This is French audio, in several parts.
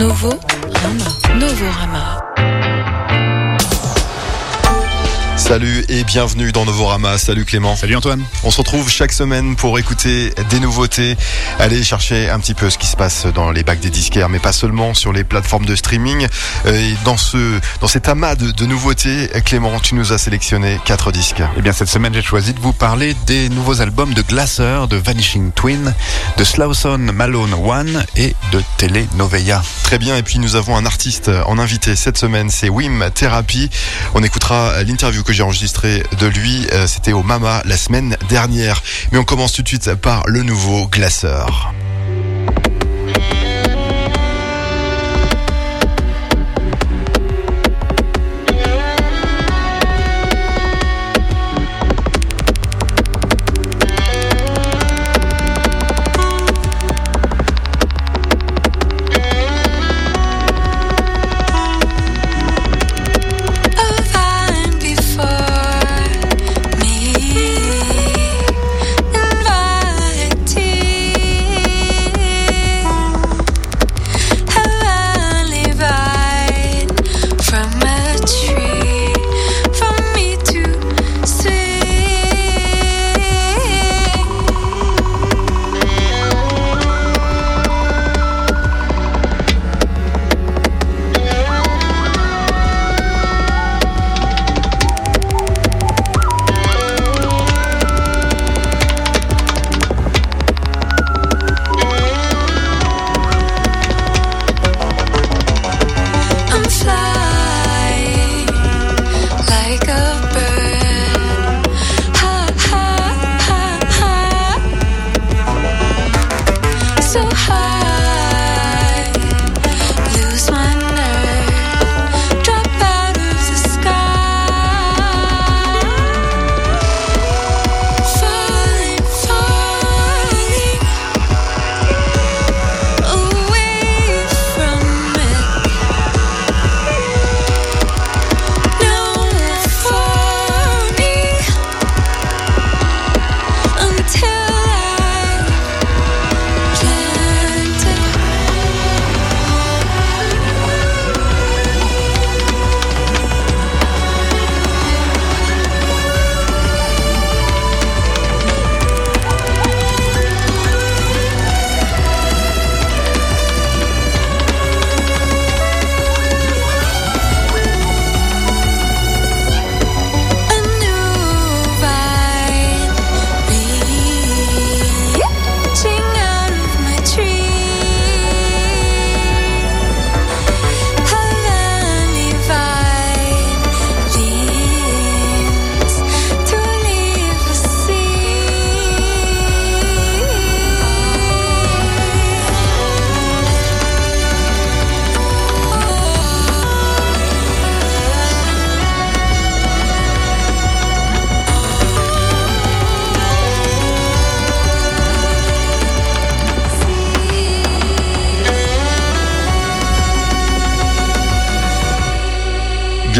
Novo Rama. Novo Rama. Salut et bienvenue dans Novorama. Salut Clément. Salut Antoine. On se retrouve chaque semaine pour écouter des nouveautés, aller chercher un petit peu ce qui se passe dans les bacs des disquaires, mais pas seulement sur les plateformes de streaming. Euh, Et dans ce, dans cet amas de, de nouveautés, Clément, tu nous as sélectionné quatre disques. Eh bien, cette semaine, j'ai choisi de vous parler des nouveaux albums de Glasser, de Vanishing Twin, de Slawson Malone One et de Telenovela. Très bien. Et puis nous avons un artiste en invité cette semaine, c'est Wim Therapy. On écoutera l'interview que j'ai enregistrée de lui. Euh, C'était au Mama la semaine dernière. Mais on commence tout de suite par le nouveau Glasser.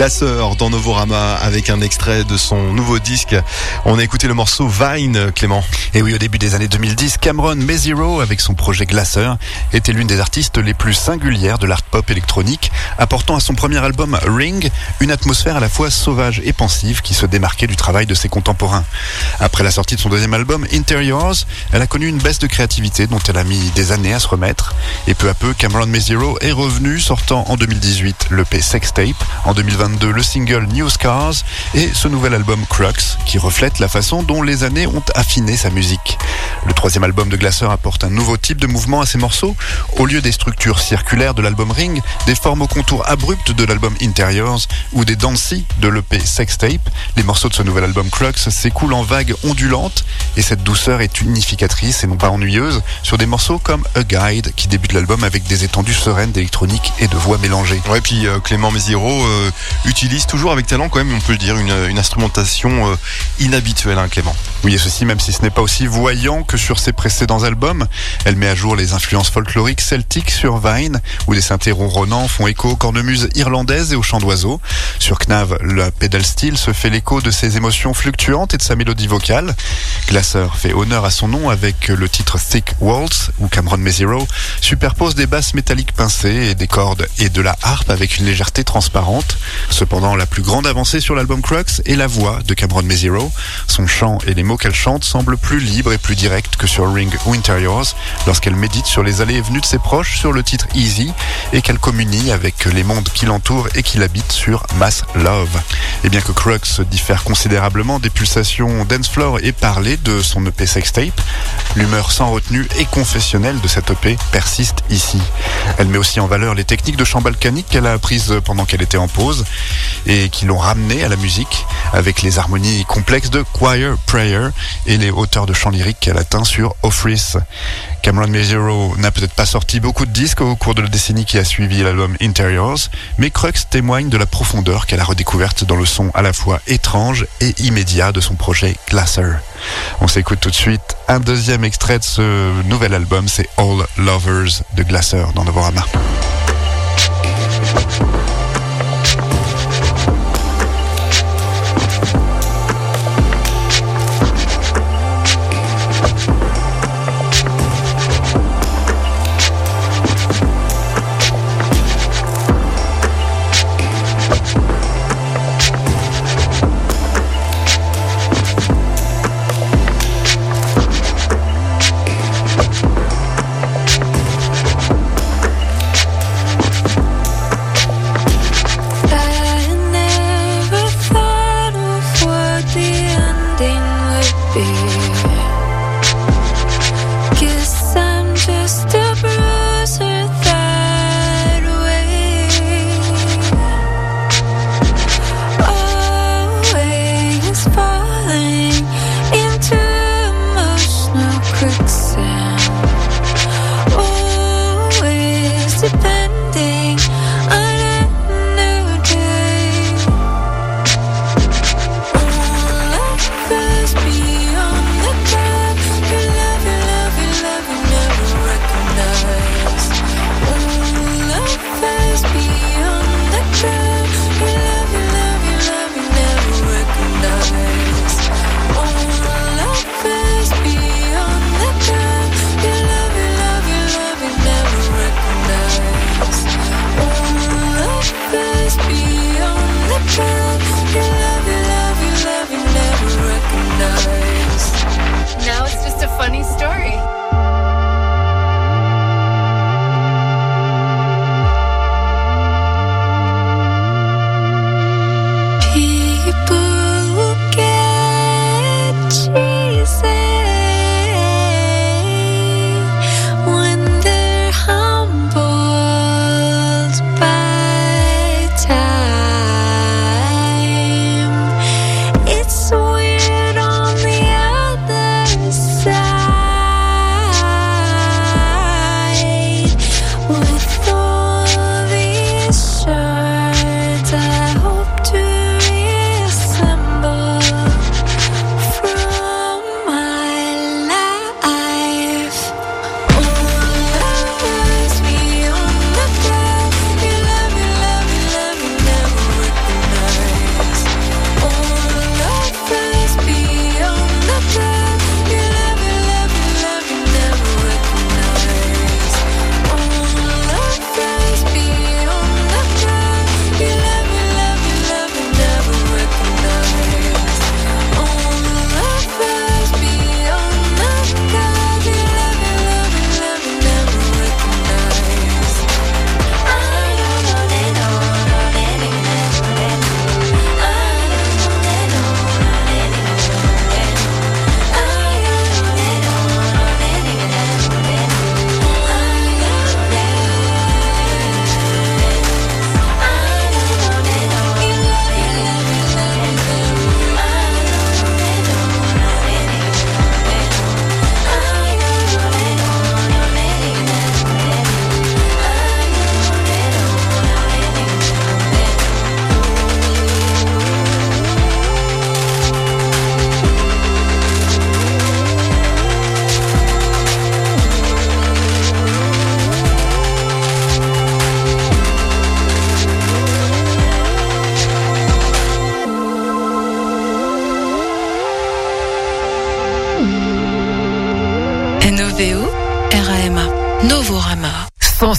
Glasseur dans Novorama avec un extrait de son nouveau disque. On a écouté le morceau Vine, Clément. Et oui, au début des années 2010, Cameron Meziro, avec son projet Glasser, était l'une des artistes les plus singulières de l'art pop électronique, apportant à son premier album Ring une atmosphère à la fois sauvage et pensive qui se démarquait du travail de ses contemporains. Après la sortie de son deuxième album Interiors, elle a connu une baisse de créativité dont elle a mis des années à se remettre. Et peu à peu, Cameron Meziro est revenu, sortant en 2018 l'EP Sex Tape, en 2022 le single New Scars et ce nouvel album Crux qui reflète la façon dont les années ont affiné sa musique. Le troisième album de Glasser apporte un nouveau type de mouvement à ses morceaux. Au lieu des structures circulaires de l'album Ring, des formes au contour abruptes de l'album Interiors ou des dancy de l'EP Sex Tape, les morceaux de ce nouvel album Crux s'écoulent en vagues ondulantes et cette douceur est unificatrice et non pas ennuyeuse sur des morceaux comme A Guide qui débute l'album avec des étendues sereines d'électronique et de voix mélangées. Ouais, puis euh, Clément Méziro euh, utilise toujours avec talent, quand même, on peut le dire, une, instrumentation euh, inhabituelle, hein, Clément. Oui, et ceci même si ce n'est pas aussi voyant que sur ses précédents albums. Elle met à jour les influences folkloriques celtiques sur Vine, où les synthés ronronnants font écho aux cornemuses irlandaises et aux chants d'oiseaux. Sur Knav, le pedal steel se fait l'écho de ses émotions fluctuantes et de sa mélodie vocale. Glaser fait honneur à son nom avec le titre Thick Waltz, où Cameron Meziro superpose des basses métalliques pincées et des cordes et de la harpe avec une légèreté transparente. Cependant, la plus grande avancée sur l'album Crux est la voix de Cameron Meziro. Son chant et les mots qu'elle chante semblent plus libres et plus directs que sur Ring ou Interiors lorsqu'elle médite sur les allées et venues de ses proches sur le titre Easy et qu'elle communie avec les mondes qui l'entourent et qui l'habitent sur Mass Love. Et bien que Crux diffère considérablement des pulsations dance floor et parler de son EP sextape, l'humeur sans retenue et confessionnelle de cette EP persiste ici. Elle met aussi en valeur les techniques de chant balkanique qu'elle a apprises pendant qu'elle était en pause et qui l'ont ramenée à la musique avec les harmonies complexes de Choir Prayer et les hauteurs de chant lyrique qu'elle atteint sur Offris. Cameron Mezero n'a peut-être pas sorti beaucoup de disques au cours de la décennie qui a suivi l'album Interiors, mais Crux témoigne de la profondeur qu'elle a redécouverte dans le son à la fois étrange et immédiat de son projet Glasser. On s'écoute tout de suite un deuxième extrait de ce nouvel album, c'est All Lovers de Glasser dans. Novorama.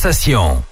Sensation.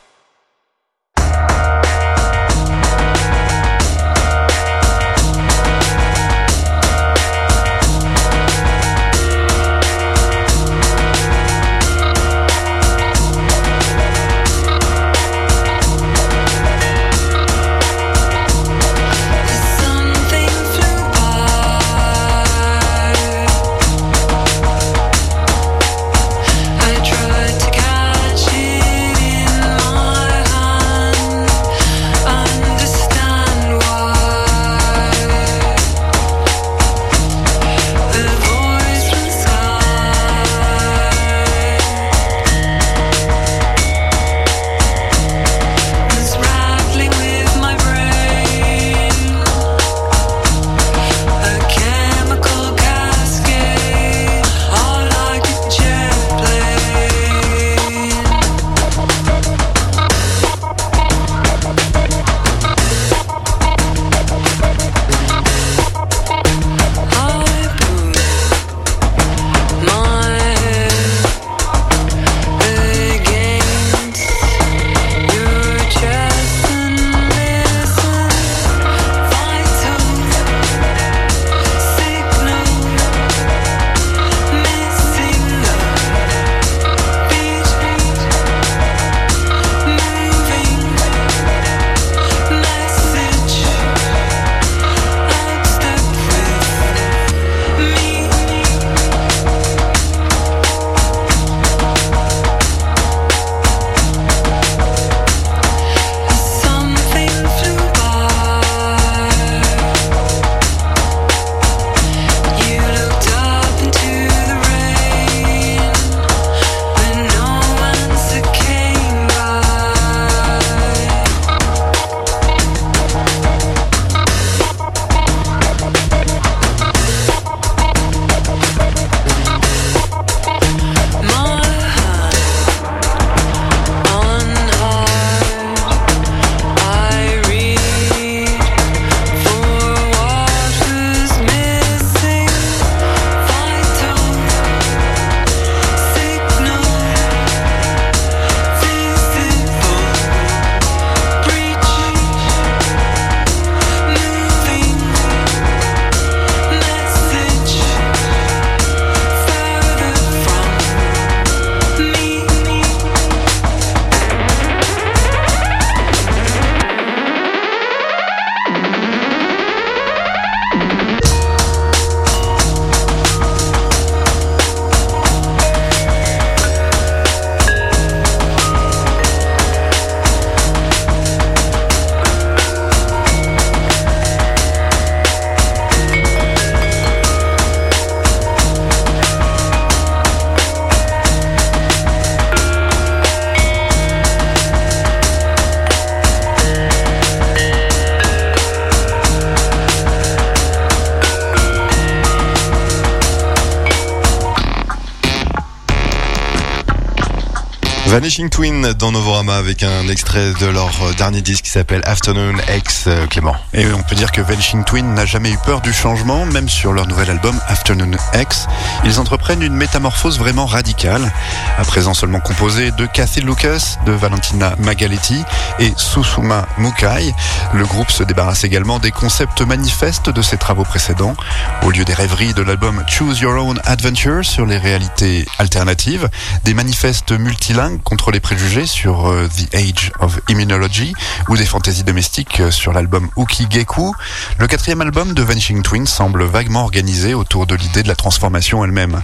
Vanishing Twin dans Novorama avec un extrait de leur euh, dernier disque qui s'appelle Afternoon X euh, Clément. Et on peut dire que Vanishing Twin n'a jamais eu peur du changement, même sur leur nouvel album Afternoon X. Ils entreprennent une métamorphose vraiment radicale. À présent seulement composé de Kathy Lucas, de Valentina Magaletti et Susuma Mukai, le groupe se débarrasse également des concepts manifestes de ses travaux précédents. Au lieu des rêveries de l'album Choose Your Own Adventure sur les réalités alternatives, des manifestes multilingues contre les préjugés sur euh, The Age of Immunology des fantaisies domestiques euh, sur l'album Uki Geku, le quatrième album de Vanishing Twin semble vaguement organisé autour de l'idée de la transformation elle-même.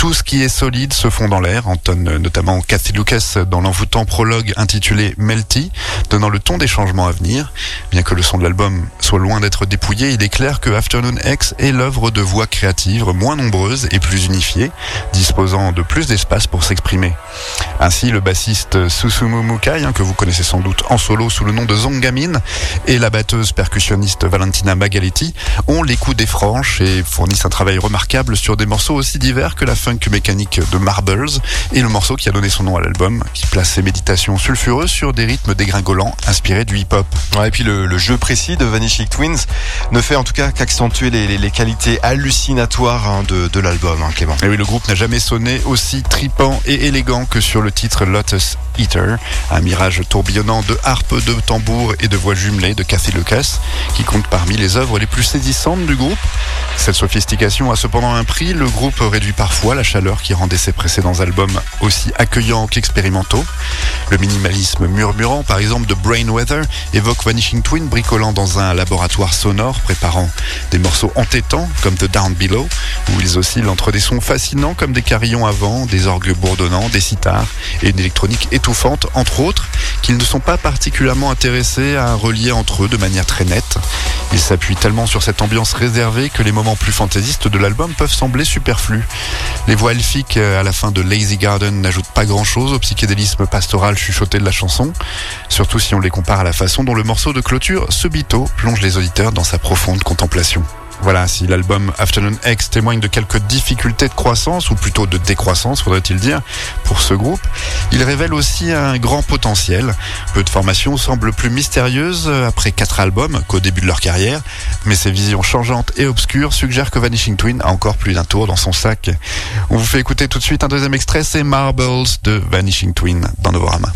Tout ce qui est solide se fond dans l'air, entonne notamment Cathy Lucas dans l'envoûtant prologue intitulé Melty, donnant le ton des changements à venir. Bien que le son de l'album soit loin d'être dépouillé, il est clair que Afternoon X est l'œuvre de voix créatives moins nombreuses et plus unifiées, disposant de plus d'espace pour s'exprimer. Ainsi, le bassiste Susumu Mukai, hein, que vous connaissez sans doute en solo sous le nom de Zongamin, et la batteuse percussionniste Valentina Magaletti ont les coups des franches et fournissent un travail remarquable sur des morceaux aussi divers que la funk funk mécanique de Marbles et le morceau qui a donné son nom à l'album, qui place ses méditations sulfureuses sur des rythmes dégringolants inspirés du hip-hop. Ouais, et puis le, le jeu précis de Vanishing Twins ne fait en tout cas qu'accentuer les, les- les qualités hallucinatoires hein, de, de l'album, hein, Clément. Et oui, le groupe n'a jamais sonné aussi tripant et élégant que sur le titre Lotus Eater, un mirage tourbillonnant de harpes, de tambours et de voix jumelées de Cathy Lucas, qui compte parmi les œuvres les plus saisissantes du groupe. Cette sophistication a cependant un prix, le groupe réduit parfois la chaleur qui rendait ses précédents albums aussi accueillants qu'expérimentaux. Le minimalisme murmurant, par exemple, de Brainweather évoque Vanishing Twin bricolant dans un laboratoire sonore, préparant des morceaux entêtants comme The Down Below, où ils oscillent entre des sons fascinants comme des carillons à vent, des orgues bourdonnants, des sitars et une électronique étouffante, entre autres, qu'ils ne sont pas particulièrement intéressés à relier entre eux de manière très nette. Ils s'appuient tellement sur cette ambiance réservée que les moments plus fantaisistes de l'album peuvent sembler superflus. Les voix elfiques euh, à la fin de Lazy Garden n'ajoutent pas grand-chose au psychédélisme pastoral chuchoté de la chanson, surtout si on les compare à la façon dont le morceau de clôture, Subito, plonge les auditeurs dans sa profonde contemplation. Voilà, si l'album Afternoon X témoigne de quelques difficultés de croissance, ou plutôt de décroissance, faudrait-il dire, pour ce groupe, il révèle aussi un grand potentiel. Peu de formations semblent plus mystérieuses après quatre albums qu'au début de leur carrière, mais ces visions changeantes et obscures suggèrent que Vanishing Twin a encore plus d'un tour dans son sac. On vous fait écouter tout de suite un deuxième extrait, c'est Marbles de Vanishing Twin dans Novorama.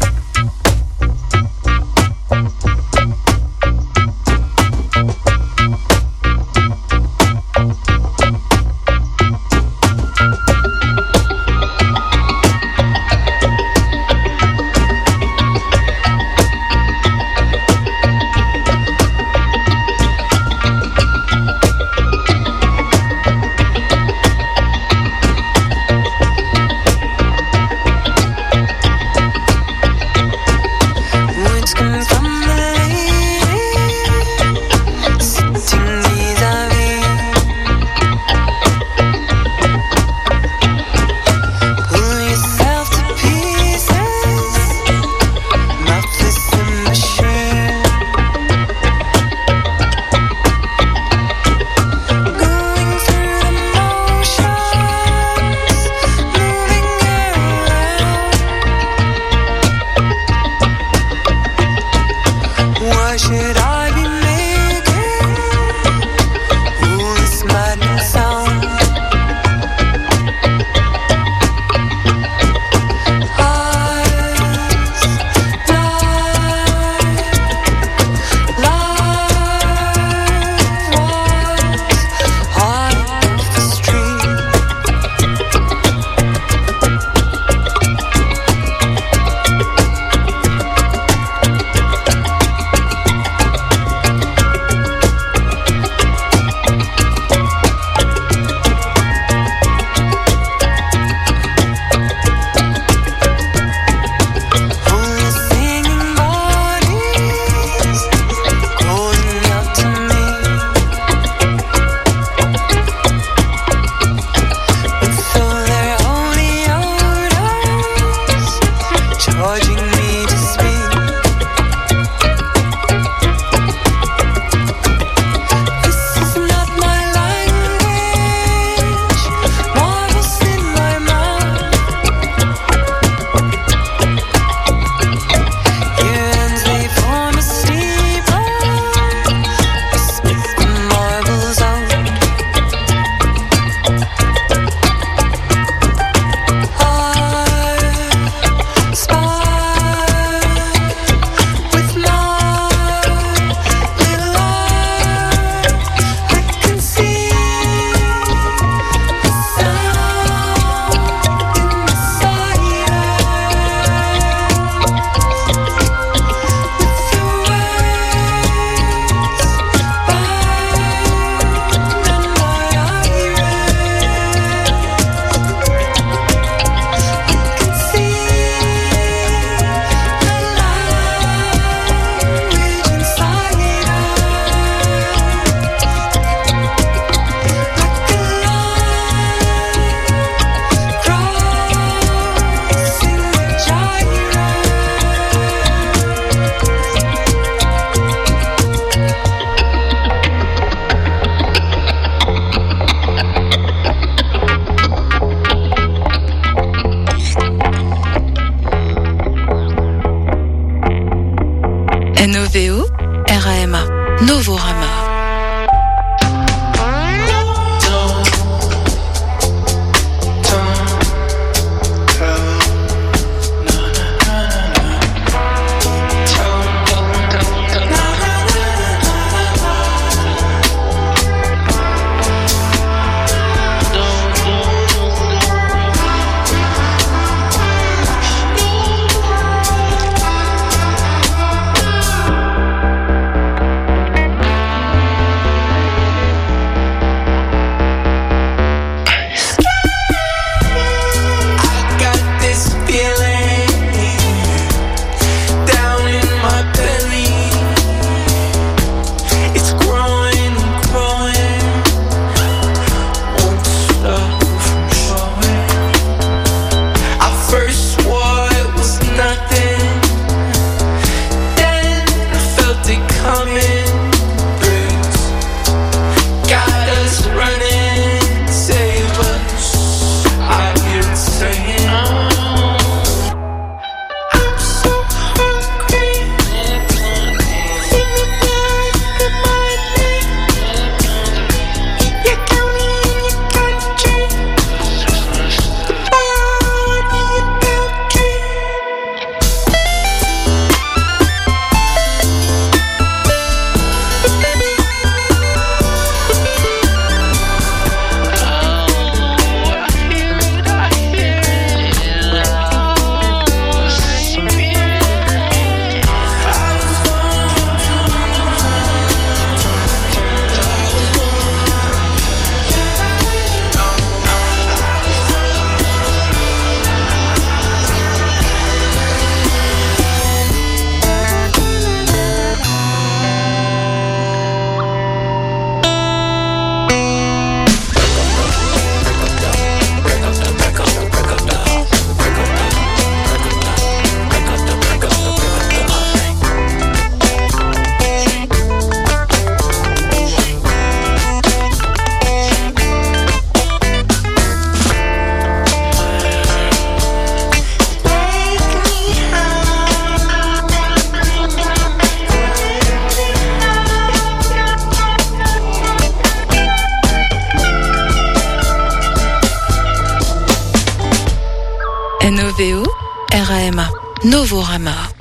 N-O-V-O R-A-M-A. Novorama.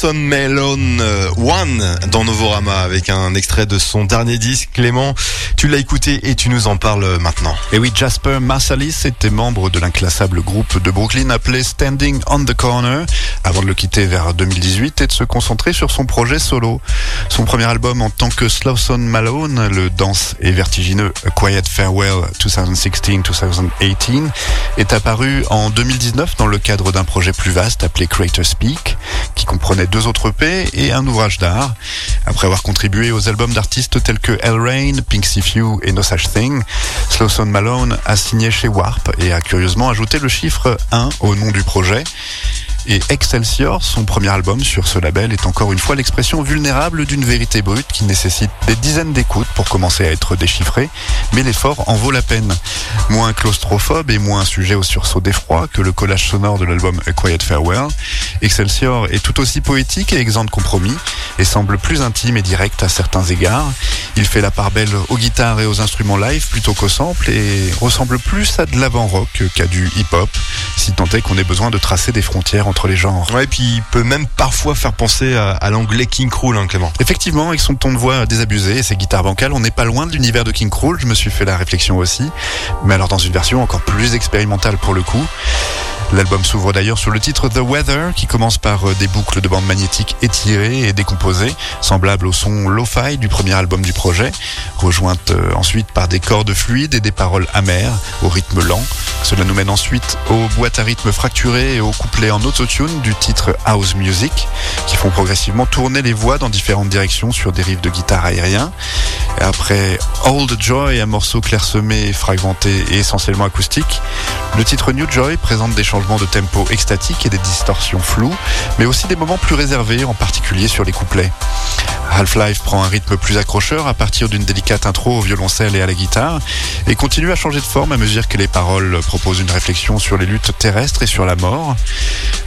Slawson Melon euh, One dans Novorama avec un extrait de son dernier disque. Clément, tu l'as écouté et tu nous en parles maintenant. Et oui, Jasper Marsalis était membre de l'inclassable groupe de Brooklyn appelé Standing on the Corner avant de le quitter vers 2018 et de se concentrer sur son projet solo. Son premier album en tant que Slawson Malone, le dense et vertigineux Quiet Farewell 2016-2018, est apparu en 2019 dans le cadre d'un projet plus vaste appelé Creator Speak, qui comprenait deux autres EP et un ouvrage d'art. Après avoir contribué aux albums d'artistes tels que El Rain, Pinksy Few et No Such Thing, Slawson Malone a signé chez Warp et a curieusement ajouté le chiffre 1 au nom du projet. Et Excelsior, son premier album sur ce label, est encore une fois l'expression vulnérable d'une vérité brute qui nécessite des dizaines d'écoutes pour commencer à être déchiffrée, mais l'effort en vaut la peine. Moins claustrophobe et moins sujet au sursaut d'effroi que le collage sonore de l'album A Quiet Farewell, Excelsior est tout aussi poétique et exempt de compromis, et semble plus intime et direct à certains égards. Il fait la part belle aux guitares et aux instruments live plutôt qu'aux samples, et ressemble plus à de l'avant-rock qu'à du hip-hop, si tant est qu'on ait besoin de tracer des frontières entre les genres. Ouais, puis il peut même parfois faire penser à, à l'anglais King Cruel, hein, Clément. Effectivement, avec son ton de voix désabusé et ses guitares bancales, on n'est pas loin de l'univers de King Cruel, je me suis fait la réflexion aussi, mais alors dans une version encore plus expérimentale pour le coup. L'album s'ouvre d'ailleurs sur le titre The Weather, qui commence par euh, des boucles de bandes magnétiques étirées et décomposées, semblables au son lo-fi du premier album du projet, rejointes euh, ensuite par des cordes fluides et des paroles amères, au rythme lent. Cela nous mène ensuite aux boîtes à rythme fracturées et aux couplets en autotune du titre House Music, qui font progressivement tourner les voix dans différentes directions sur des riffs de guitare aérien. Et après Old Joy, un morceau clairsemé, fragmenté et essentiellement acoustique, le titre New Joy présente des changements de tempo extatiques et des distorsions floues, mais aussi des moments plus réservés, en particulier sur les couplets. Half-Life prend un rythme plus accrocheur à partir d'une délicate intro au violoncelle et à la guitare, et continue à changer de forme à mesure que les paroles proposent une réflexion sur les luttes terrestres et sur la mort.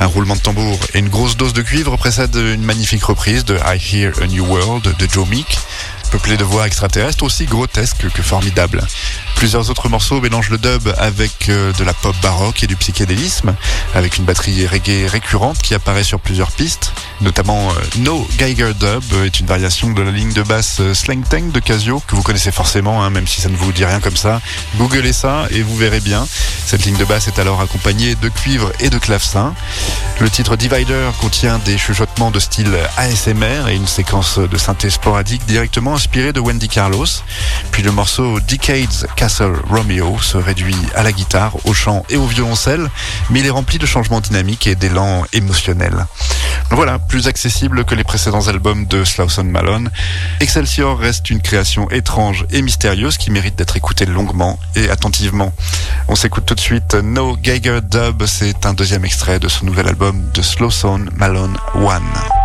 Un roulement de tambour et une grosse dose de cuivre précèdent une magnifique reprise de I Hear a New World de Joe Meek, peuplée de voix extraterrestres aussi grotesques que formidables. Plusieurs autres morceaux mélangent le dub avec euh, de la pop baroque et du psychédélisme, avec une batterie reggae récurrente qui apparaît sur plusieurs pistes, notamment euh, No Geiger Dub est une variation de la ligne de basse euh, Slang Tank de Casio, que vous connaissez forcément, hein, même si ça ne vous dit rien comme ça. Googlez ça et vous verrez bien. Cette ligne de basse est alors accompagnée de cuivre et de clavecin. Le titre Divider contient des chuchotements de style ASMR et une séquence de synthé sporadique directement inspirée de Wendy Carlos. Puis le morceau Decades Castle Romeo se réduit à la guitare, au chant et au violoncelle, mais il est rempli de changements dynamiques et d'élan émotionnel. Voilà, plus accessible que les précédents albums de Slawson Malone, Excelsior reste une création étrange et mystérieuse qui mérite d'être écoutée longuement et attentivement. On s'écoute tout de suite No Geiger Dub, c'est un deuxième extrait de ce nouvel album de Slawson Malone One.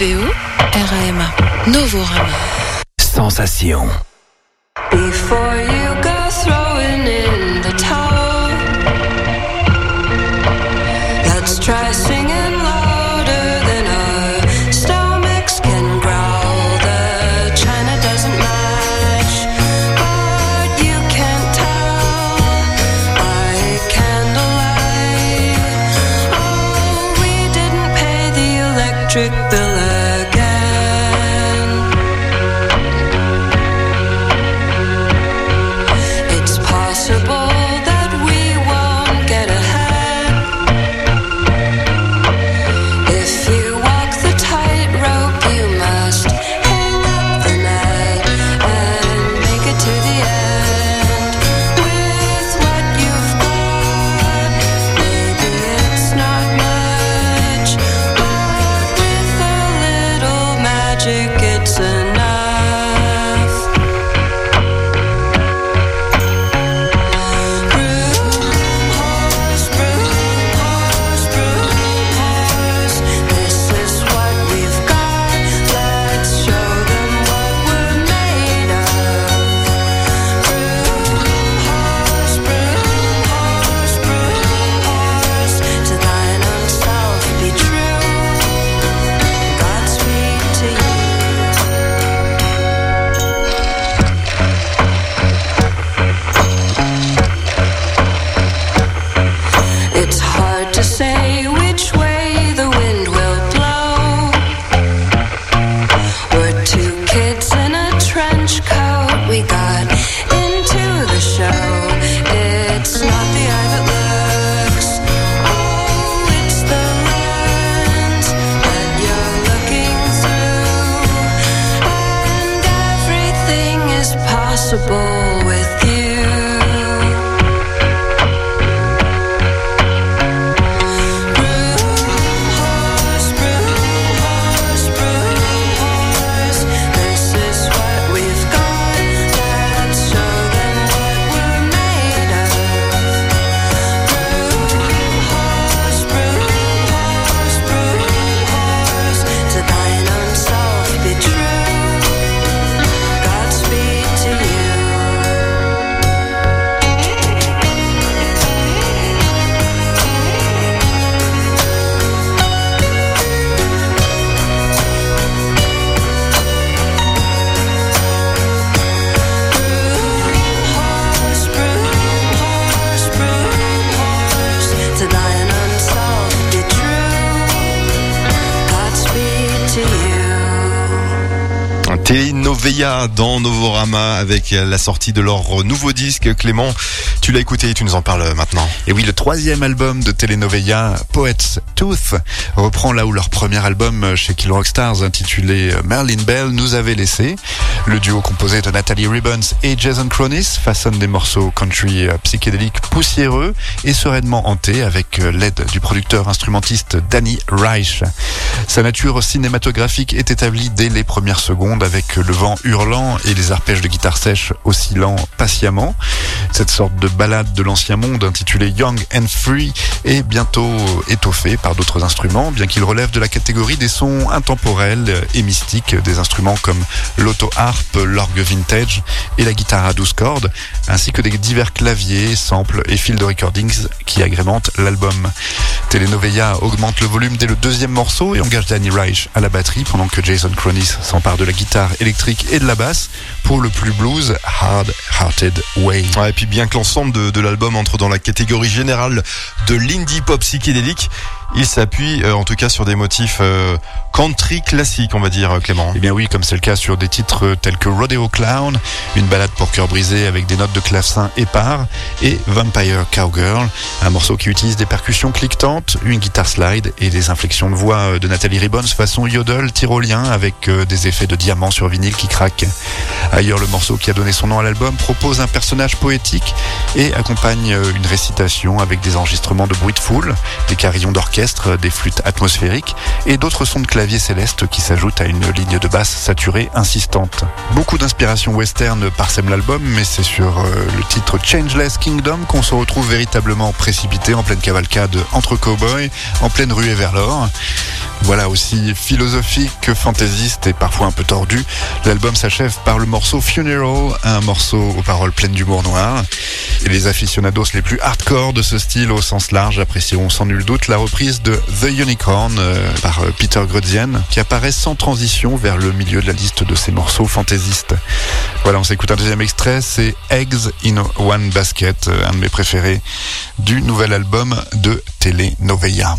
NOVO RAMA Novorama. Sensation. Before you Dans Novorama avec la sortie de leur nouveau disque. Clément, tu l'as écouté, tu nous en parles maintenant. Et oui, le troisième album de Telenovela, Poets Tooth, reprend là où leur premier album chez Kill Rock Stars, intitulé Merlin Bell, nous avait laissé. Le duo composé de Nathalie Ribbons et Jason Cronis façonne des morceaux country euh, psychédéliques poussiéreux et sereinement hantés avec euh, l'aide du producteur instrumentiste Danny Reich. Sa nature cinématographique est établie dès les premières secondes avec le vent hurlant et les arpèges de guitare sèche oscillant patiemment. Cette sorte de ballade de l'ancien monde intitulée Young and Free est bientôt étoffée par d'autres instruments, bien qu'il relève de la catégorie des sons intemporels et mystiques des instruments comme l'auto-harp, l'orgue vintage et la guitare à 12 cordes, ainsi que des divers claviers, samples et fils de recordings qui agrémentent l'album. Telenovela augmente le volume dès le deuxième morceau et engage Danny Reich à la batterie pendant que Jason Cronis s'empare de la guitare électrique et de la basse pour le plus blues Hard Hearted Way. Bien que l'ensemble de, l'album entre dans la catégorie générale de l'indie pop psychédélique, il s'appuie euh, en tout cas sur des motifs euh, country classiques, on va dire, euh, Clément. Eh bien oui, comme c'est le cas sur des titres tels que Rodeo Clown, une balade pour cœur brisé avec des notes de clavecin épars, et Vampire Cowgirl, un morceau qui utilise des percussions cliquetantes, une guitare slide et des inflexions de voix de Nathalie Ribbons façon yodel tyrolien avec des effets de diamant sur vinyle qui craquent. Ailleurs, le morceau qui a donné son nom à l'album propose un personnage poétique et accompagne une récitation avec des enregistrements de bruit de foule, des carillons d'orchestre, des flûtes atmosphériques et d'autres sons de clavier céleste qui s'ajoutent à une ligne de basse saturée insistante. Beaucoup d'inspiration western parsème l'album, mais c'est sur euh, le titre Changeless Kingdom qu'on se retrouve véritablement précipité en pleine cavalcade entre cowboys, en pleine ruée vers l'or. Voilà, aussi philosophique que fantaisiste et parfois un peu tordu, l'album s'achève par le morceau Funeral, un morceau aux paroles pleines d'humour noir. Et les aficionados les plus hardcore de ce style au sens large apprécieront sans nul doute la reprise de The Unicorn euh, par euh, Peter Grudzian, qui apparaît sans transition vers le milieu de la liste de ces morceaux fantaisistes. Voilà, on s'écoute un deuxième extrait, c'est Eggs in One Basket, euh, un de mes préférés du nouvel album de Telenovela.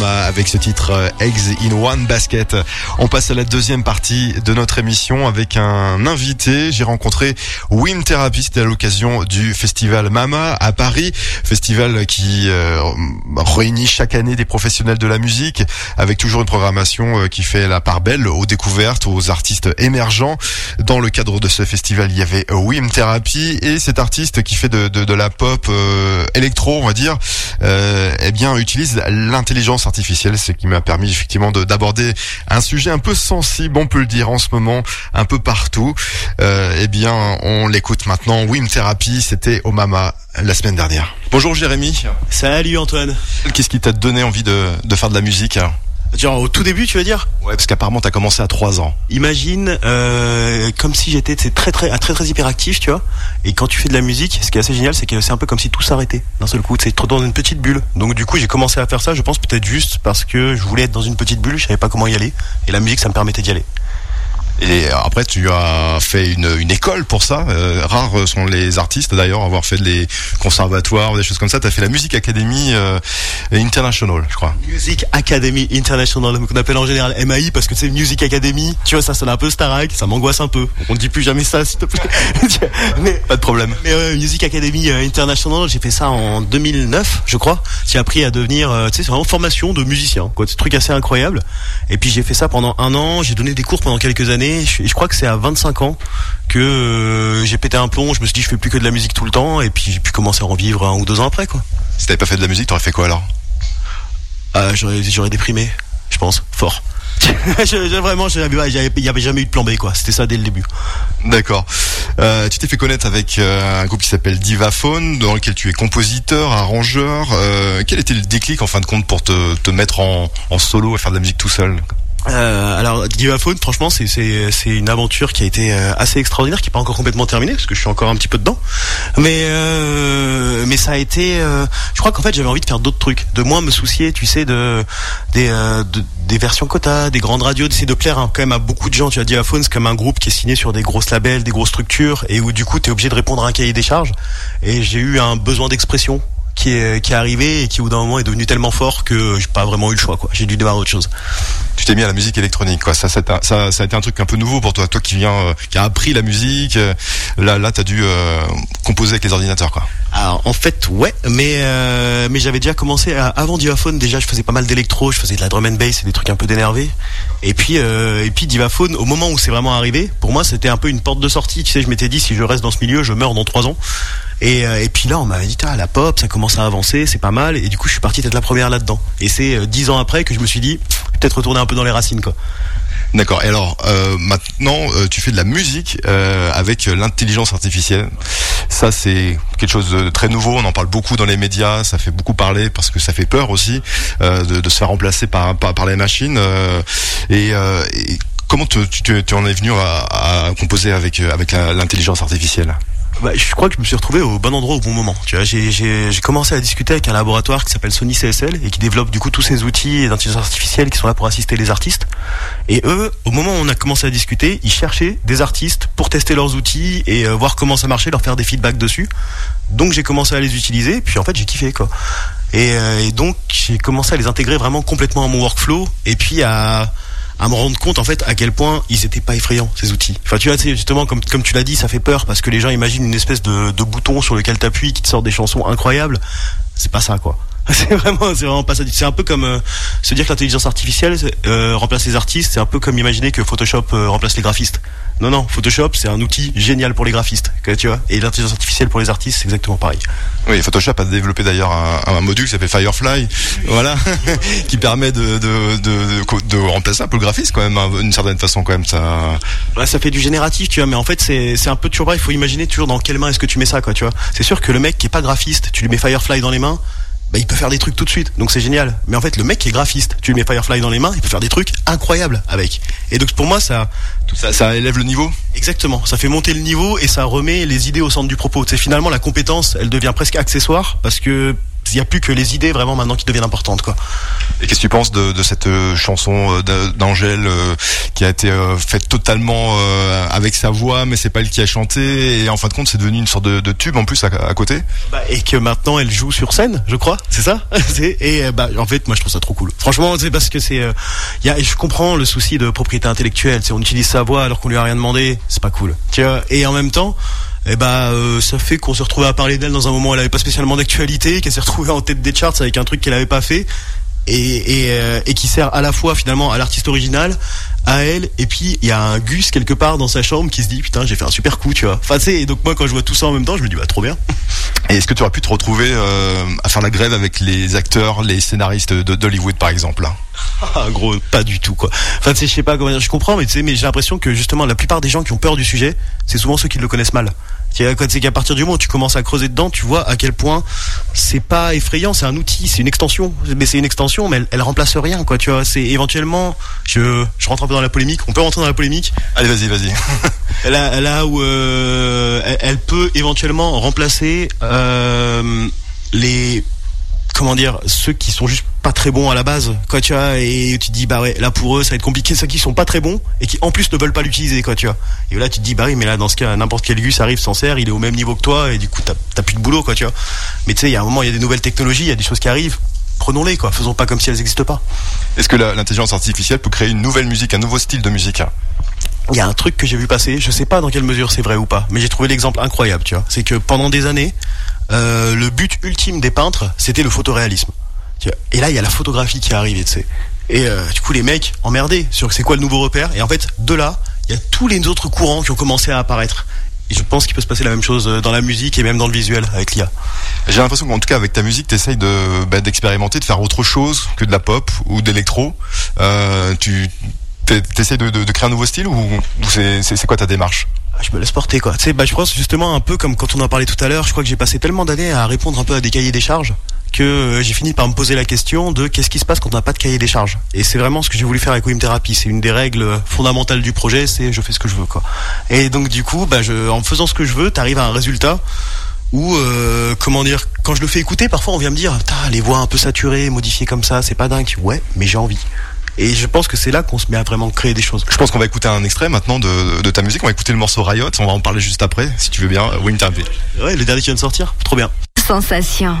Avec ce titre euh, Eggs in One Basket. On passe à la deuxième partie de notre émission avec un invité. J'ai rencontré Wim Therapy, c'était à l'occasion du festival Mama à Paris, festival qui euh, réunit chaque année des professionnels de la musique avec toujours une programmation euh, qui fait la part belle aux découvertes, aux artistes émergents. Dans le cadre de ce festival, il y avait Wim Therapy et cet artiste qui fait de, de, de la pop euh, électro, on va dire, euh, eh bien utilise l'intelligence artificielle, ce qui m'a permis effectivement de- d'aborder un sujet un peu sensible, on peut le dire en ce moment, un peu partout. Euh, eh bien, on l'écoute maintenant. Wim Therapy, c'était au Mama la semaine dernière. Bonjour Jérémy. Salut Antoine. Qu'est-ce qui t'a donné envie de, de faire de la musique alors? Genre au tout début, tu veux dire? Ouais, parce qu'apparemment t'as commencé à 3 ans. Imagine euh, comme si j'étais très très très très hyperactif, tu vois. Et quand tu fais de la musique, ce qui est assez génial, c'est que c'est un peu comme si tout s'arrêtait d'un seul coup. C'est trop dans une petite bulle. Donc du coup, j'ai commencé à faire ça. Je pense peut-être juste parce que je voulais être dans une petite bulle, je savais pas comment y aller. Et la musique, ça me permettait d'y aller. Et après, tu as fait une, une école pour ça. Euh, rares sont les artistes d'ailleurs à avoir fait des conservatoires des choses comme ça. Tu as fait la Music Academy euh, International, je crois. Music Academy International, qu'on appelle en général MAI parce que c'est Music Academy. Tu vois, ça sonne un peu Starac, ça m'angoisse un peu. On ne dit plus jamais ça, s'il te plaît. mais Pas de problème. Mais Music Academy euh, International, j'ai fait ça en 2009, je crois. J'ai appris à devenir, euh, tu sais, c'est vraiment formation de musicien, quoi. C'est un truc assez incroyable. Et puis j'ai fait ça pendant un an. J'ai donné des cours pendant quelques années. Je, crois que c'est à 25 ans que euh, j'ai pété un plomb. Je me suis dit, je fais plus que de la musique tout le temps. Et puis j'ai pu commencer à en vivre un ou deux ans après, quoi. Si t'avais pas fait de la musique, t'aurais fait quoi alors? Euh, j'aurais, déprimé, je pense, fort. Je- vraiment, il y avait jamais eu de plan B, quoi. C'était ça dès le début. D'accord. Euh, tu t'es fait connaître avec euh, un groupe qui s'appelle Divaphone, dans lequel tu es compositeur, arrangeur. Euh, quel était le déclic en fin de compte pour te, te mettre en, en solo à faire de la musique tout seul? Euh, alors Divaphone, franchement, c'est une aventure qui a été euh, assez extraordinaire, qui est pas encore complètement terminée parce que je suis encore un petit peu dedans. Mais euh, mais ça a été, euh, je crois qu'en fait j'avais envie de faire d'autres trucs, de moins me soucier, tu sais, de des de- des versions quota, des grandes radios, d'essayer de plaire hein, quand même à beaucoup de gens. Tu vois, Divaphone, c'est comme un groupe qui est signé sur des grosses labels, des grosses structures, et où du coup t'es obligé de répondre à un cahier des charges. Et j'ai eu un besoin d'expression qui est qui est arrivé et qui au bout d'un moment est devenu tellement fort que j'ai pas vraiment eu le choix quoi. J'ai dû démarrer autre chose. Tu t'es mis à la musique électronique, quoi. Ça, ça, ça, ça a été un truc un peu nouveau pour toi, toi qui viens, euh, qui a appris la musique. euh, là, là, t'as dû euh, composer avec les ordinateurs, quoi. Alors en fait ouais, mais euh, mais j'avais déjà commencé à- avant Divaphone déjà je faisais pas mal d'électro, je faisais de la drum and bass et des trucs un peu d'énervé. Et puis euh, et puis Divaphone au moment où c'est vraiment arrivé, pour moi c'était un peu une porte de sortie. Tu sais, je m'étais dit si je reste dans ce milieu, je meurs dans trois ans. Et, euh, et puis là on m'avait dit ah la pop ça commence à avancer, c'est pas mal. Et du coup je suis parti être la première là-dedans. Et c'est euh, dix ans après que je me suis dit peut-être retourner un peu dans les racines quoi. D'accord. Et alors, euh, maintenant, tu fais de la musique avec l'intelligence artificielle. Ça, c'est quelque chose de très nouveau. On en parle beaucoup dans les médias. Ça fait beaucoup parler parce que ça fait peur aussi de, se faire remplacer par par, les machines. et, comment tu, en es venu à, à composer avec avec l'intelligence artificielle? Bah, je crois que je me suis retrouvé au bon endroit au bon moment. Tu vois, j'ai, commencé à discuter avec un laboratoire qui s'appelle Sony CSL et qui développe du coup tous ces outils d'intelligence artificielle qui sont là pour assister les artistes. Et eux, au moment où on a commencé à discuter, ils cherchaient des artistes pour tester leurs outils et euh, voir comment ça marchait, leur faire des feedbacks dessus. Donc j'ai commencé à les utiliser, puis en fait j'ai kiffé quoi. Et, euh, et donc j'ai commencé à les intégrer vraiment complètement à mon workflow et puis à à me rendre compte en fait à quel point ils étaient pas effrayants ces outils. Enfin tu vois justement comme comme tu l'as dit ça fait peur parce que les gens imaginent une espèce de, de bouton sur lequel t'appuies qui te sort des chansons incroyables. C'est pas ça quoi. C'est vraiment c'est vraiment pas ça. C'est un peu comme euh, se dire que l'intelligence artificielle euh, remplace les artistes. C'est un peu comme imaginer que Photoshop euh, remplace les graphistes. Non non Photoshop c'est un outil génial pour les graphistes. Tu vois et l'intelligence artificielle pour les artistes c'est exactement pareil. Oui, Photoshop a développé d'ailleurs un, un module qui s'appelle Firefly, voilà, qui permet de, de, de, remplacer un peu le graphisme quand même, hein, d'une certaine façon quand même. Ça, ça fait du génératif, tu vois, mais en fait, c'est, c'est un peu toujours pareil. Il faut imaginer toujours dans quelle main est-ce que tu mets ça, quoi, tu vois. C'est sûr que le mec qui est pas graphiste, tu lui mets Firefly dans les mains, bah, il peut faire des trucs tout de suite. Donc c'est génial. Mais en fait, le mec qui est graphiste, tu lui mets Firefly dans les mains, il peut faire des trucs incroyables avec. Et donc pour moi, ça, tout ça, ça élève le niveau. exactement, ça fait monter le niveau et ça remet les idées au centre du propos. C'est finalement la compétence, elle devient presque accessoire parce que il y a plus que les idées vraiment maintenant qui deviennent importantes, quoi. Et qu'est-ce que tu penses de, de cette euh, chanson euh, d'A- d'Angèle euh, qui a été faite totalement avec sa voix, mais c'est pas elle qui a chanté, et en fin de compte, c'est devenu une sorte de, de tube en plus à, à côté? Bah, et que maintenant elle joue sur scène, je crois, c'est ça? Et bah en fait moi je trouve ça trop cool. Franchement c'est parce que c'est, y a, et je comprends le souci de propriété intellectuelle. C'est on utilise sa voix alors qu'on lui a rien demandé, c'est pas cool. Tu vois? Et en même temps. Eh bah, euh, ça fait qu'on se retrouvait à parler d'elle dans un moment où elle avait pas spécialement d'actualité, qu'elle s'est retrouvée en tête des charts avec un truc qu'elle avait pas fait, et, et, euh, et qui sert à la fois finalement à l'artiste original, à elle, et puis il y a un Gus quelque part dans sa chambre qui se dit putain j'ai fait un super coup, tu vois. Enfin tu sais, et donc moi quand je vois tout ça en même temps, je me dis bah trop bien. Et est-ce que tu aurais pu te retrouver euh, à faire la grève avec les acteurs, les scénaristes de- d'Hollywood par exemple hein Ah, gros, pas du tout quoi. Enfin, tu sais, je sais pas comment dire, je comprends, mais tu sais, mais j'ai l'impression que justement la plupart des gens qui ont peur du sujet, c'est souvent ceux qui le connaissent mal. C'est qu'à partir du moment où tu commences à creuser dedans, tu vois à quel point c'est pas effrayant, c'est un outil, c'est une extension. Mais c'est une extension, mais elle, elle remplace rien, quoi. Tu vois, c'est éventuellement, je, je rentre un peu dans la polémique. On peut rentrer dans la polémique. Allez, vas-y, vas-y. Là, là où euh, elle, elle peut éventuellement remplacer euh, les comment dire ceux qui sont juste pas très bons à la base quoi tu vois et tu te dis bah ouais là pour eux ça va être compliqué. Ceux qui sont pas très bons et qui en plus ne veulent pas l'utiliser quoi tu vois. Et là tu te dis bah oui mais là dans ce cas n'importe quel gus arrive s'en sert il est au même niveau que toi et du coup t'as plus de boulot quoi tu vois. Mais tu sais il y a un moment il y a des nouvelles technologies il y a des choses qui arrivent. Prenons-les quoi. Faisons pas comme si elles n'existent pas. Est-ce que l'intelligence artificielle peut créer une nouvelle musique, un nouveau style de musique Il y a un truc que j'ai vu passer, je sais pas dans quelle mesure c'est vrai ou pas, mais j'ai trouvé l'exemple incroyable, tu vois. C'est que pendant des années, euh, le but ultime des peintres, c'était le photoréalisme. Et là, il y a la photographie qui est arrivée. Et euh, du coup, les mecs emmerdés sur c'est quoi le nouveau repère. Et en fait, de là, il y a tous les autres courants qui ont commencé à apparaître. Et je pense qu'il peut se passer la même chose euh, dans la musique et même dans le visuel avec l'IA. J'ai l'impression qu'en tout cas avec ta musique, tu essayes de, bah, d'expérimenter, de faire autre chose que de la pop ou d'électro. Tu essayes de, créer un nouveau style ou, c'est, quoi ta démarche? Je me laisse porter quoi. Tu sais, bah je pense justement un peu comme quand on en parlait tout à l'heure, je crois que j'ai passé tellement d'années à répondre un peu à des cahiers des charges que euh, j'ai fini par me poser la question de qu'est-ce qui se passe quand on n'a pas de cahier des charges. Et c'est vraiment ce que j'ai voulu faire avec Wim Therapy. C'est une des règles fondamentales du projet, c'est je fais ce que je veux quoi. Et donc du coup, bah en faisant ce que je veux, t'arrives à un résultat où euh, comment dire, quand je le fais écouter, parfois on vient me dire, les voix un peu saturées, modifiées comme ça, c'est pas dingue. Ouais, mais j'ai envie. Et je pense que c'est là qu'on se met à vraiment créer des choses. Je pense qu'on va écouter un extrait maintenant de, de ta musique. On va écouter le morceau Riot. On va en parler juste après, si tu veux bien. Wim Therapy. Ouais, le dernier qui vient de sortir, trop bien. Sensation.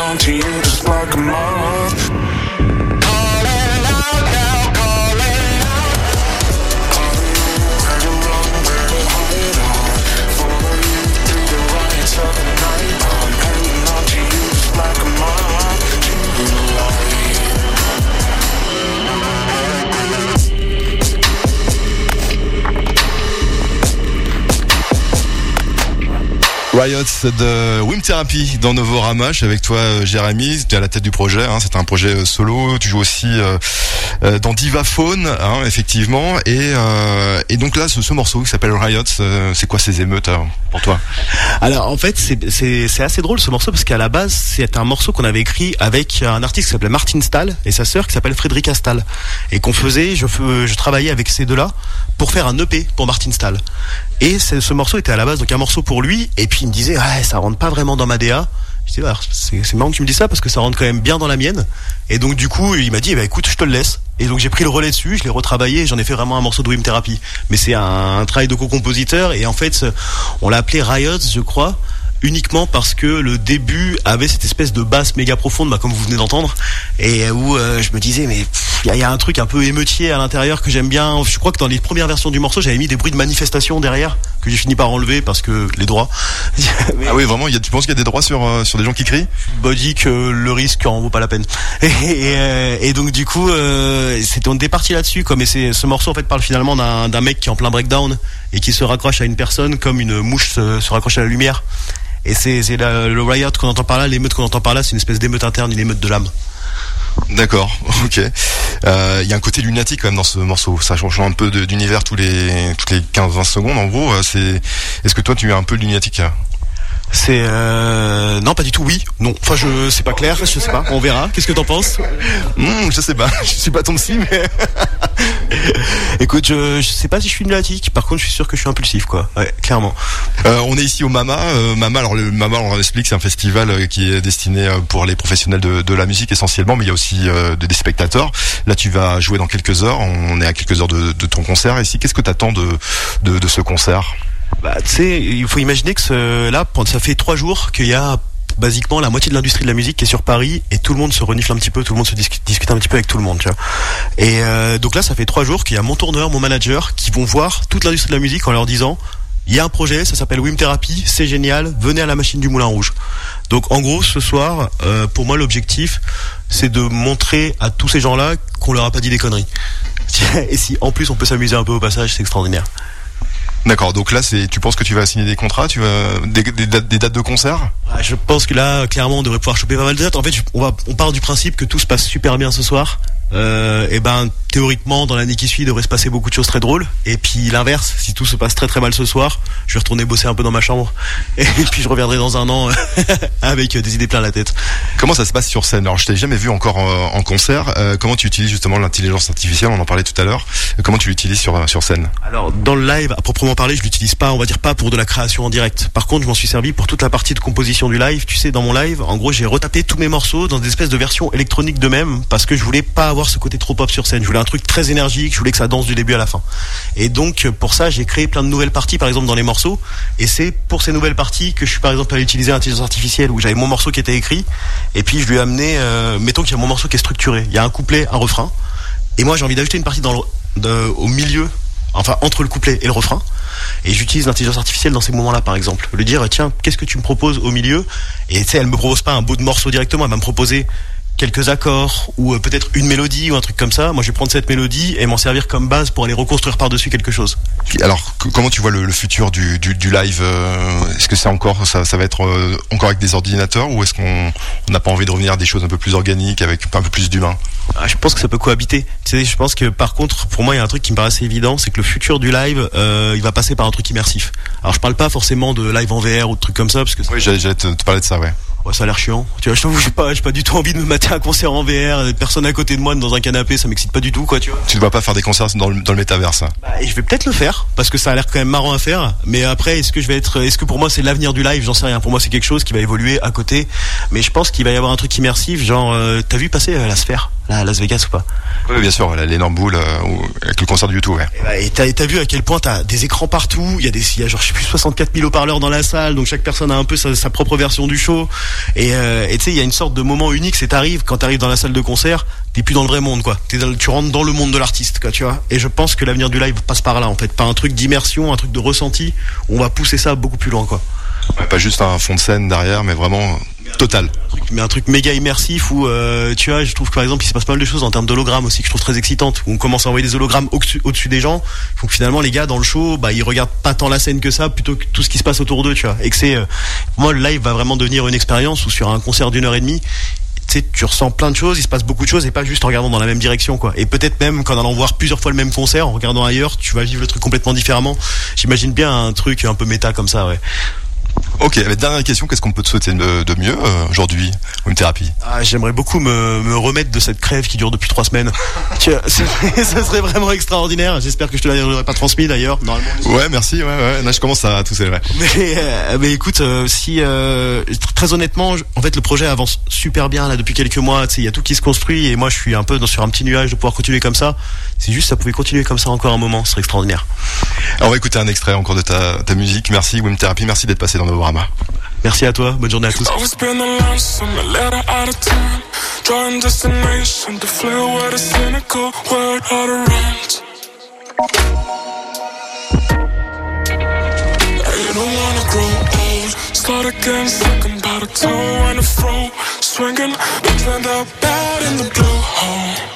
on to you just like a mom. Riots de Wim Therapy dans Novorama. Je avec toi, euh, Jérémy. Tu es à la tête du projet. Hein. C'est un projet euh, solo. Tu joues aussi euh, dans Divaphone, hein, effectivement. Et, donc là, ce, ce morceau qui s'appelle Riots, euh, c'est quoi ces émeutes pour toi? Alors en fait c'est assez drôle ce morceau parce qu'à la base c'est un morceau qu'on avait écrit avec un artiste qui s'appelait Martin Stahl et sa sœur qui s'appelle Frédéric Stahl et qu'on faisait je je travaillais avec ces deux-là pour faire un EP pour Martin Stahl et ce morceau était à la base donc un morceau pour lui et puis il me disait ouais ça rentre pas vraiment dans ma DA je dis, c'est marrant que tu me dis ça parce que ça rentre quand même bien dans la mienne. Et donc du coup, il m'a dit, eh ben, écoute, je te le laisse. Et donc j'ai pris le relais dessus, je l'ai retravaillé, et j'en ai fait vraiment un morceau de Wim Therapy. Mais c'est un, travail de co-compositeur et en fait, on l'a appelé Riots, je crois, uniquement parce que le début avait cette espèce de basse méga profonde, bah, comme vous venez d'entendre, et où euh, je me disais, mais il y, y a un truc un peu émeutier à l'intérieur que j'aime bien. Je crois que dans les premières versions du morceau, j'avais mis des bruits de manifestation derrière que j'ai fini par enlever parce que les droits. Ah oui, vraiment. Il y a, tu penses qu'il y a des droits sur euh, sur des gens qui crient? Bah, dit que le risque en vaut pas la peine. Et, euh, et donc du coup, euh, c'était on est parti là-dessus. Comme et c'est ce morceau en fait parle finalement d'un d'un mec qui est en plein breakdown et qui se raccroche à une personne comme une mouche se, se raccroche à la lumière. Et c'est c'est le riot qu'on entend par là, l'émeute qu'on entend par là, c'est une espèce d'émeute interne, une émeute de l'âme. D'accord, ok. Euh, Il y a un côté lunatique quand même dans ce morceau. Ça change un peu d'univers tous les toutes les 15-20 secondes. En gros, euh, c'est. Est-ce que toi tu es un peu lunatique C'est euh... non pas du tout. Oui, non. Enfin je c'est pas clair, je sais pas. On verra. Qu'est-ce que t'en penses? Hmm, Je sais pas. Je suis pas ton psy, mais. Écoute, je, sais pas si je suis lunatique. Par contre, je suis sûr que je suis impulsif, quoi. Ouais, clairement. Euh, on est ici au Mama. Euh, Mama, alors le Mama, on explique, c'est un festival euh, qui est destiné euh, pour les professionnels de, la musique essentiellement, mais il y a aussi euh, des, spectateurs. Là, tu vas jouer dans quelques heures. On est à quelques heures de, ton concert. Ici, qu'est-ce que t'attends de de ce concert? Bah, tu sais, il faut imaginer que ce, là, ça fait trois jours qu'il y a basiquement la moitié de l'industrie de la musique qui est sur Paris et tout le monde se renifle un petit peu, tout le monde se discute, discute un petit peu avec tout le monde, tu vois. Et euh, donc là, ça fait trois jours qu'il y a mon tourneur, mon manager, qui vont voir toute l'industrie de la musique en leur disant, il y a un projet, ça s'appelle Wim Therapy, c'est génial, venez à la machine du Moulin Rouge. Donc en gros, ce soir, euh, pour moi, l'objectif, c'est de montrer à tous ces gens-là qu'on leur a pas dit des conneries. Et si en plus on peut s'amuser un peu au passage, c'est extraordinaire. D'accord. Donc là, c'est. Tu penses que tu vas signer des contrats Tu vas des, dates, de concert? Ah, Je pense que là, clairement, on devrait pouvoir choper pas mal de dates. En fait, on, va, on part du principe que tout se passe super bien ce soir. Euh, et ben, théoriquement, dans l'année qui suit, il devrait se passer beaucoup de choses très drôles. Et puis l'inverse, si tout se passe très très mal ce soir, je vais retourner bosser un peu dans ma chambre. Et puis je reviendrai dans un an avec des idées plein la tête. Comment ça se passe sur scène? Alors, je t'ai jamais vu encore en, en concert. Euh, comment tu utilises justement l'intelligence artificielle? On en parlait tout à l'heure. Comment tu l'utilises sur sur scène? Alors dans le live, à proprement parler, je l'utilise pas, on va dire pas pour de la création en direct. Par contre, je m'en suis servi pour toute la partie de composition du live. Tu sais, dans mon live, en gros, j'ai retapé tous mes morceaux dans des espèces de versions électroniques d'eux-mêmes parce que je voulais pas avoir ce côté trop pop sur scène. Je voulais un truc très énergique, je voulais que ça danse du début à la fin. Et donc pour ça, j'ai créé plein de nouvelles parties, par exemple dans les morceaux. Et c'est pour ces nouvelles parties que je suis par exemple allé utiliser l'intelligence artificielle où j'avais mon morceau qui était écrit et puis je lui ai amené, euh, mettons qu'il y a mon morceau qui est structuré. Il y a un couplet, un refrain. Et moi, j'ai envie d'ajouter une partie dans le, au milieu, enfin entre le couplet et le refrain. Et j'utilise l'intelligence artificielle dans ces moments-là, par exemple. Lui dire, tiens, qu'est-ce que tu me proposes au milieu? Et tu sais, elle me propose pas un bout de morceau directement, elle va me proposer quelques accords ou euh, peut-être une mélodie ou un truc comme ça. Moi, je vais prendre cette mélodie et m'en servir comme base pour aller reconstruire par-dessus quelque chose. Alors, que- comment tu vois le, le futur du, du, du live euh, Est-ce que c'est encore ça, ça va être euh, encore avec des ordinateurs ou est-ce qu'on on n'a pas envie de revenir à des choses un peu plus organiques avec un peu plus d'humain Ah, je pense que ça peut cohabiter. Tu sais, je pense que par contre, pour moi, il y a un truc qui me paraît assez évident, c'est que le futur du live, euh, il va passer par un truc immersif. Alors, je parle pas forcément de live en VR ou de trucs comme ça, parce que Oui, j'allais j'allais te, te parler de ça, ouais. Ouais, ça a l'air chiant. Tu vois, je t'avoue, j'ai pas, j'ai pas du tout envie de me mater un concert en VR, des personnes à côté de moi dans un canapé, ça m'excite pas du tout, quoi, tu vois. Tu ne vas pas faire des concerts dans le, dans le métaverse. hein. Bah, et je vais peut-être le faire, parce que ça a l'air quand même marrant à faire. Mais après, est-ce que je vais être, est-ce que pour moi c'est l'avenir du live? J'en sais rien. Pour moi, c'est quelque chose qui va évoluer à côté. Mais je pense qu'il va y avoir un truc immersif, genre, euh, t'as vu passer euh, la sphère, là, à Las Vegas ou pas Oui, bien sûr, l'énorme boule euh, ou- avec le concert de YouTube, ouais. Et bah, Et t'as, t'as vu à quel point t'as des écrans partout. Il y a des, il y a genre je sais plus 64 000 haut-parleurs dans la salle, donc chaque personne a un peu sa, sa propre version du show. Et euh, et tu sais, il y a une sorte de moment unique. C'est t'arrives quand t'arrives dans la salle de concert, t'es plus dans le vrai monde, quoi. T'es dans, le- tu rentres dans le monde de l'artiste, quoi, tu vois. Et je pense que l'avenir du live passe par là, en fait, pas un truc d'immersion, un truc de ressenti. On va pousser ça beaucoup plus loin, quoi. Ouais, pas juste un fond de scène derrière, mais vraiment total. mais un truc méga immersif où euh, tu vois je trouve que par exemple il se passe pas mal de choses en termes d'hologrammes aussi que je trouve très excitantes où on commence à envoyer des hologrammes au-dessus des gens donc finalement les gars dans le show bah ils regardent pas tant la scène que ça plutôt que tout ce qui se passe autour d'eux tu vois et que c'est euh, moi le live va vraiment devenir une expérience où sur un concert d'une heure et demie tu sais, tu ressens plein de choses, il se passe beaucoup de choses et pas juste en regardant dans la même direction quoi. Et peut-être même qu'en allant voir plusieurs fois le même concert, en regardant ailleurs, tu vas vivre le truc complètement différemment. J'imagine bien un truc un peu méta comme ça, ouais. Ok, la dernière question, qu'est-ce qu'on peut te souhaiter de, mieux euh, aujourd'hui Une thérapie? Ah, j'aimerais beaucoup me, me remettre de cette crève qui dure depuis trois semaines. Ça serait vraiment extraordinaire. J'espère que je te l'aurais pas transmis d'ailleurs. Ouais, merci, ouais, ouais. Là, je commence à tousser, ouais. Mais, euh, mais écoute, euh, si euh, tr- très honnêtement, en fait, le projet avance super bien là depuis quelques mois. Il y a tout qui se construit et moi, je suis un peu dans, sur un petit nuage de pouvoir continuer comme ça. C'est juste, ça pouvait continuer comme ça encore un moment, ce serait extraordinaire. Alors, on va écouter un extrait encore de ta, ta musique. Merci, Wim Therapy. Merci d'être passé dans Novorama. Merci à toi. Bonne journée à tous. Start again, second by the toe and fro. Swinging, out in the blue hole.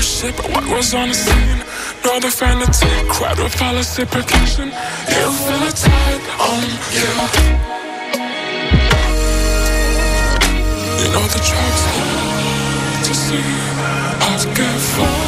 worship what was on the scene. Nor the vanity, cried with policy protection. You feel it tight on you. You know the hard to see. Hard to get far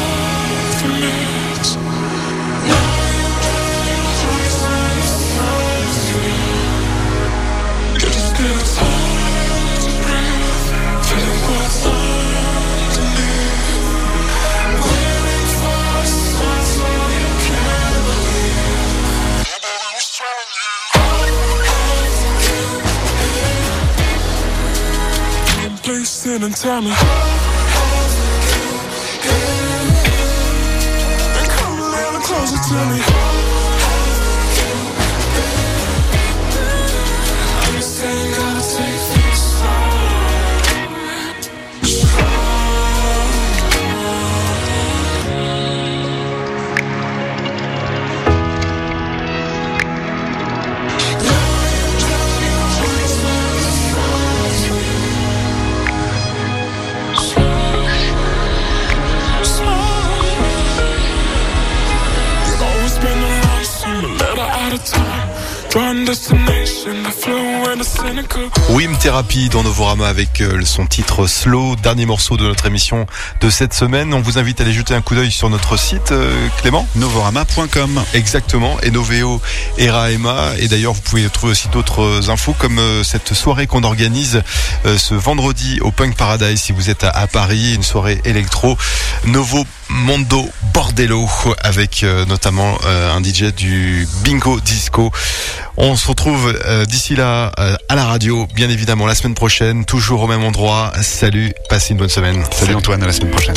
sit and tell me. And come a little closer to me. Therapy dans Novorama avec euh, son titre Slow, dernier morceau de notre émission de cette semaine. On vous invite à aller jeter un coup d'œil sur notre site, euh, Clément. Novorama.com. Exactement, et Noveo et Raema. Et d'ailleurs, vous pouvez trouver aussi d'autres euh, infos comme cette soirée qu'on organise ce vendredi au Punk Paradise si vous êtes à, Paris, une soirée électro Novo Mondo Bordello avec notamment un DJ du Bingo Disco. On se retrouve d'ici là à la radio, bien la semaine prochaine, toujours au même endroit. Salut, passez une bonne semaine. Salut Antoine, à la semaine prochaine.